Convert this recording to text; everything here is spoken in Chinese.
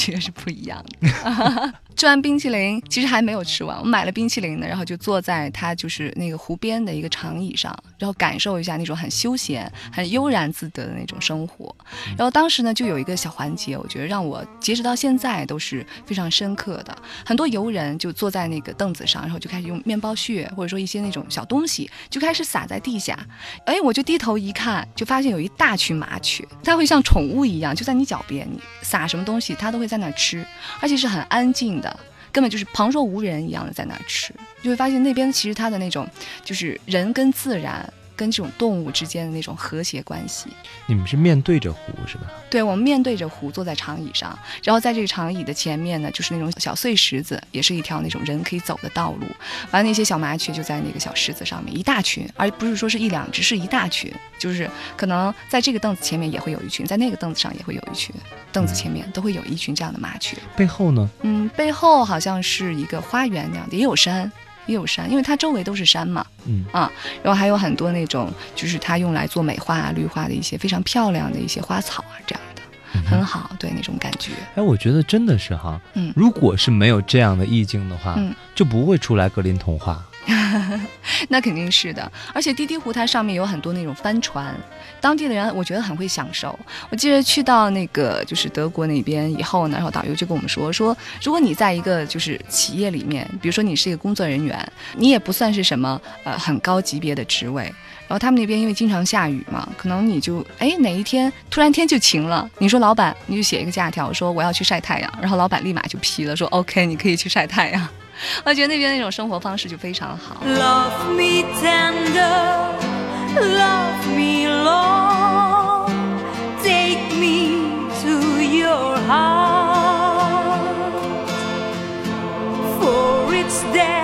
觉是不一样的。吃完冰淇淋，其实还没有吃完，我买了冰淇淋呢，然后就坐在它就是那个湖边的一个长椅上，然后感受一下那种很休闲、很悠然自得的那种生活。然后当时呢，就有一个小环节，我觉得让我截止到现在都是非常深刻的。很多游人就坐在那个凳子上，然后就开始用面包屑或者说一些那种小东西，就开始撒在地下。哎，我就低头一看，就发现有一大群麻雀，它会像宠物一样就在你脚边，你撒什么东西它都会在那吃，而且是很安静的。根本就是旁若无人一样的在那儿吃，就会发现那边其实它的那种就是人跟自然跟这种动物之间的那种和谐关系。你们是面对着湖是吧？对，我们面对着湖，坐在长椅上，然后在这个长椅的前面呢，就是那种小碎石子，也是一条那种人可以走的道路。完了，那些小麻雀就在那个小石子上面，一大群，而不是说是一两只，是一大群。就是可能在这个凳子前面也会有一群，在那个凳子上也会有一群，凳子前面都会有一群这样的麻雀。背后呢？嗯，背后好像是一个花园那样的，也有山，也有山，因为它周围都是山嘛。嗯啊，然后还有很多那种，就是它用来做美化啊、绿化的一些非常漂亮的一些花草啊，这样的，很好，对那种感觉。哎，我觉得真的是哈，嗯如果是没有这样的意境的话，嗯就不会出来格林童话。那肯定是的，而且滴滴湖它上面有很多那种帆船，当地的人我觉得很会享受。我记得去到那个就是德国那边以后呢，然后导游就跟我们说说，如果你在一个就是企业里面，比如说你是一个工作人员，你也不算是什么呃很高级别的职位，然后他们那边因为经常下雨嘛，可能你就哎哪一天突然天就晴了，你说老板你就写一个假条说我要去晒太阳，然后老板立马就批了，说 OK 你可以去晒太阳。我觉得那边那种生活方式就非常好。Love me tender, love me long, take me to your heart, for it's there